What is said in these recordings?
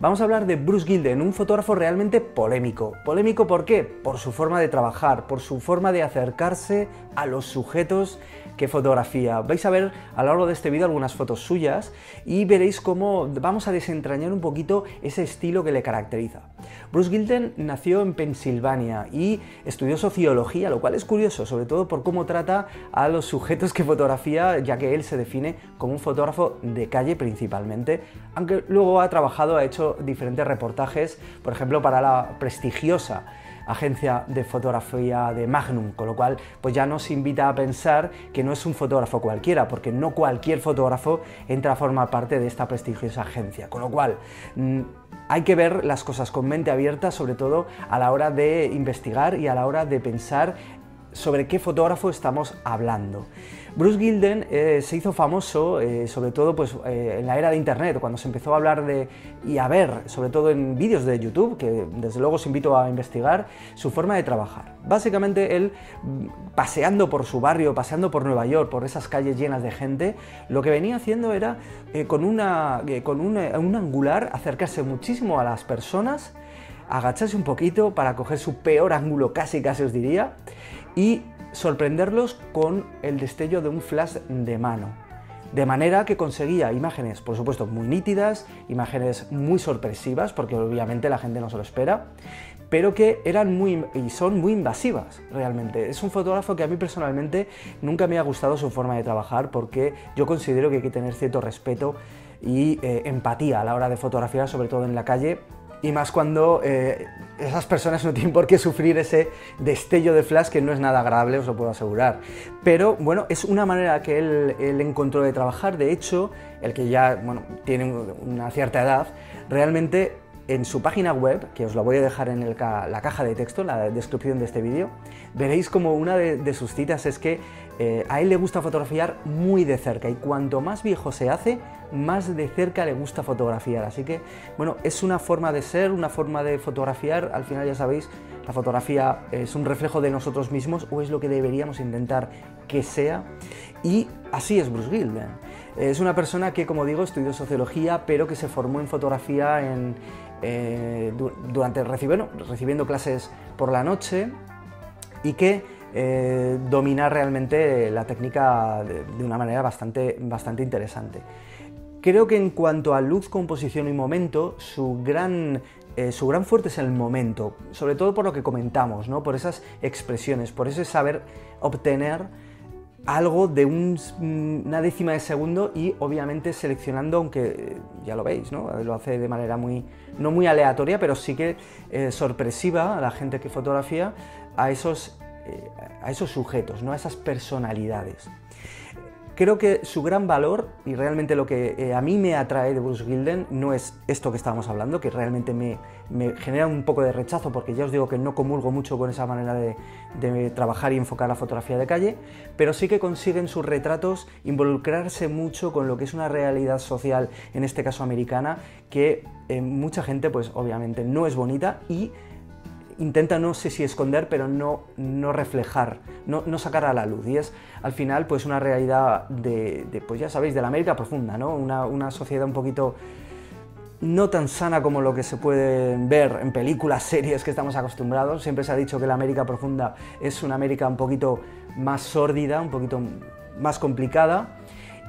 Vamos a hablar de Bruce Gilden, un fotógrafo realmente polémico. ¿Polémico por qué? Por su forma de trabajar, por su forma de acercarse a los sujetos que fotografía. Vais a ver a lo largo de este vídeo algunas fotos suyas y veréis cómo vamos a desentrañar un poquito ese estilo que le caracteriza. Bruce Gilden nació en Pensilvania y estudió sociología, lo cual es curioso, sobre todo por cómo trata a los sujetos que fotografía, ya que él se define como un fotógrafo de calle principalmente, aunque luego ha trabajado, ha hecho diferentes reportajes, por ejemplo, para la prestigiosa agencia de fotografía de Magnum, con lo cual pues ya nos invita a pensar que no es un fotógrafo cualquiera, porque no cualquier fotógrafo entra a formar parte de esta prestigiosa agencia, con lo cual mm, hay que ver las cosas con mente abierta, sobre todo a la hora de investigar y a la hora de pensar sobre qué fotógrafo estamos hablando. Bruce Gilden eh, se hizo famoso, eh, sobre todo pues, eh, en la era de Internet, cuando se empezó a hablar de, y a ver, sobre todo en vídeos de YouTube, que desde luego os invito a investigar, su forma de trabajar. Básicamente él, mm, paseando por su barrio, paseando por Nueva York, por esas calles llenas de gente, lo que venía haciendo era, con, una, con un angular, acercarse muchísimo a las personas, agacharse un poquito para coger su peor ángulo, casi casi os diría, y sorprenderlos con el destello de un flash de mano. De manera que conseguía imágenes, por supuesto, muy nítidas, imágenes muy sorpresivas, porque obviamente la gente no se lo espera, pero que eran muy y son muy invasivas realmente. Es un fotógrafo que a mí personalmente nunca me ha gustado su forma de trabajar porque yo considero que hay que tener cierto respeto y eh, empatía a la hora de fotografiar, sobre todo en la calle, y más cuando eh, esas personas no tienen por qué sufrir ese destello de flash que no es nada agradable, os lo puedo asegurar. Pero bueno, es una manera que él, él encontró de trabajar, de hecho, el que ya bueno, tiene una cierta edad, realmente en su página web, que os la voy a dejar en la caja de texto, la descripción de este vídeo, veréis como una de, sus citas es que eh, a él le gusta fotografiar muy de cerca y cuanto más viejo se hace, más de cerca le gusta fotografiar. Así que, bueno, es una forma de ser, una forma de fotografiar. Al final ya sabéis, la fotografía es un reflejo de nosotros mismos o es lo que deberíamos intentar que sea. Y así es Bruce Gilden. Es una persona que, como digo, estudió sociología, pero que se formó en fotografía en, eh, durante recibiendo, recibiendo, clases por la noche y que eh, domina realmente la técnica de, una manera bastante, bastante interesante. Creo que en cuanto a luz, composición y momento, su gran, eh, su gran fuerte es el momento, sobre todo por lo que comentamos, ¿no? por esas expresiones, por ese saber obtener algo de una décima de segundo y obviamente seleccionando, aunque eh, ya lo veis, ¿no? lo hace de manera muy, no muy aleatoria, pero sí que eh, sorpresiva a la gente que fotografía a esos, eh, a esos sujetos, ¿no? a esas personalidades. Creo que su gran valor y realmente lo que eh, a mí me atrae de Bruce Gilden no es esto que estábamos hablando, que realmente me, genera un poco de rechazo porque ya os digo que no comulgo mucho con esa manera de, trabajar y enfocar la fotografía de calle, pero sí que consiguen sus retratos involucrarse mucho con lo que es una realidad social, en este caso americana, que eh, mucha gente pues obviamente no es bonita y intenta no sé si esconder, pero no, no reflejar, no, no, sacar a la luz. Y es al final pues una realidad de, pues ya sabéis, de la América profunda, ¿no? Una, una, sociedad un poquito no tan sana como lo que se puede ver en películas, series que estamos acostumbrados. Siempre se ha dicho que la América profunda es una América un poquito más sórdida, un poquito más complicada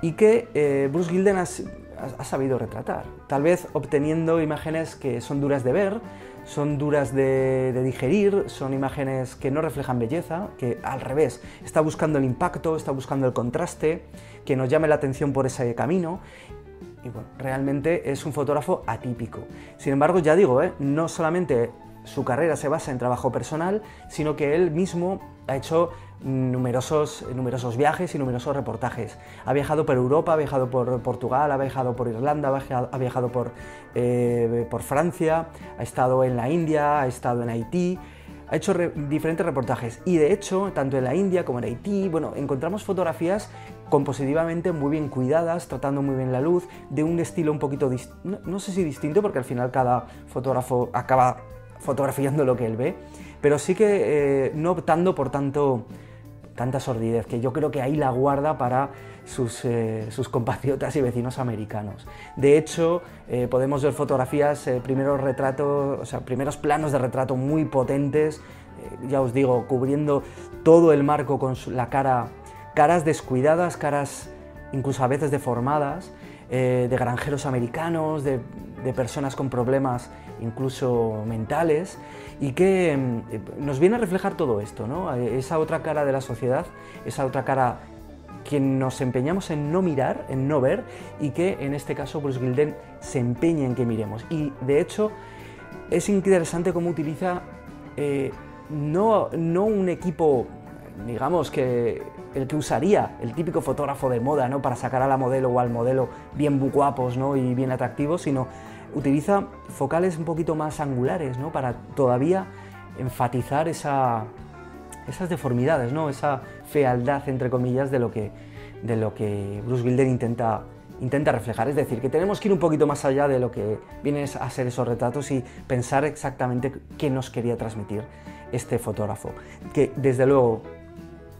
y que eh, Bruce Gilden ha, ha sabido retratar, tal vez obteniendo imágenes que son duras de ver, son duras de, digerir, son imágenes que no reflejan belleza, que al revés, está buscando el impacto, está buscando el contraste, que nos llame la atención por ese camino. bueno, realmente es un fotógrafo atípico. Sin embargo, ya digo, ¿eh? no solamente su carrera se basa en trabajo personal, sino que él mismo ha hecho numerosos, numerosos viajes y numerosos reportajes. Ha viajado por Europa, ha viajado por Portugal, ha viajado por Irlanda, ha viajado, por, eh, por Francia, ha estado en la India, ha estado en Haití, ha hecho diferentes reportajes y de hecho, tanto en la India como en Haití, bueno, encontramos fotografías compositivamente muy bien cuidadas, tratando muy bien la luz, de un estilo un poquito, no, no sé si distinto, porque al final cada fotógrafo acaba fotografiando lo que él ve, pero sí que eh, no optando por tanto, tanta sordidez, que yo creo que ahí la guarda para sus, eh, sus compatriotas y vecinos americanos. De hecho, eh, podemos ver fotografías, primeros retratos, o sea, primeros planos de retrato muy potentes, ya os digo, cubriendo todo el marco con la cara, caras descuidadas, caras incluso a veces deformadas, de granjeros americanos, de, personas con problemas incluso mentales, y que mm, nos viene a reflejar todo esto, ¿no? esa otra cara de la sociedad, esa otra cara que nos empeñamos en no mirar, en no ver, y que en este caso Bruce Gilden se empeña en que miremos. Y de hecho es interesante cómo utiliza eh, no, no un equipo, digamos, que el que usaría el típico fotógrafo de moda, ¿no? Para sacar a la modelo o al modelo bien guapos, ¿no? Y bien atractivos, sino utiliza focales un poquito más angulares, ¿no? Para todavía enfatizar esa, esas deformidades, ¿no? Esa fealdad, entre comillas, de lo que, de lo que Bruce Wilder intenta, intenta reflejar. Es decir, que tenemos que ir un poquito más allá de lo que vienen a ser esos retratos y pensar exactamente qué nos quería transmitir este fotógrafo. Que, desde luego,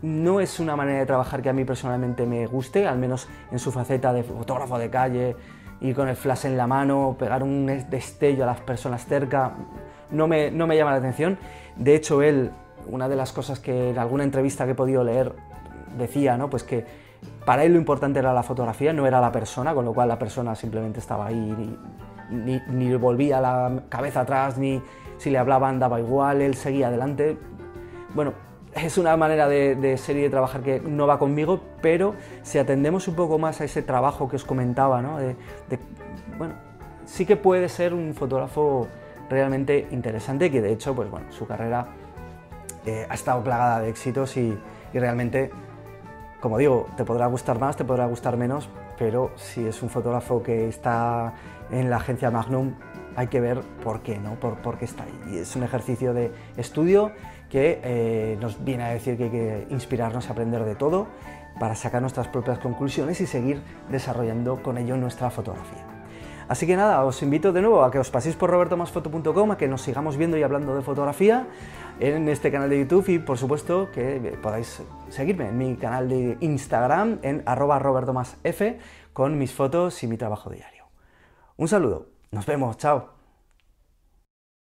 no es una manera de trabajar que a mí personalmente me guste, al menos en su faceta de fotógrafo de calle, y con el flash en la mano, pegar un destello a las personas cerca, no me, no me llama la atención. De hecho, él, una de las cosas que en alguna entrevista que he podido leer decía, ¿no? Pues que para él lo importante era la fotografía, no era la persona, con lo cual la persona simplemente estaba ahí, ni, ni, volvía la cabeza atrás, ni si le hablaban daba igual, él seguía adelante. Bueno, es una manera de, ser y de trabajar que no va conmigo, pero si atendemos un poco más a ese trabajo que os comentaba, ¿no? de, bueno, sí que puede ser un fotógrafo realmente interesante, que de hecho, pues bueno, su carrera eh, ha estado plagada de éxitos y, y, realmente, como digo, te podrá gustar más, te podrá gustar menos, pero si es un fotógrafo que está en la agencia Magnum, hay que ver por qué, ¿no? Por, por qué está ahí. Y es un ejercicio de estudio que eh, nos viene a decir que hay que inspirarnos a aprender de todo para sacar nuestras propias conclusiones y seguir desarrollando con ello nuestra fotografía. Así que nada, os invito de nuevo a que os paséis por robertomasfoto.com, a que nos sigamos viendo y hablando de fotografía en este canal de YouTube y por supuesto que podáis seguirme en mi canal de Instagram en arroba robertomasf con mis fotos y mi trabajo diario. Un saludo, nos vemos, chao.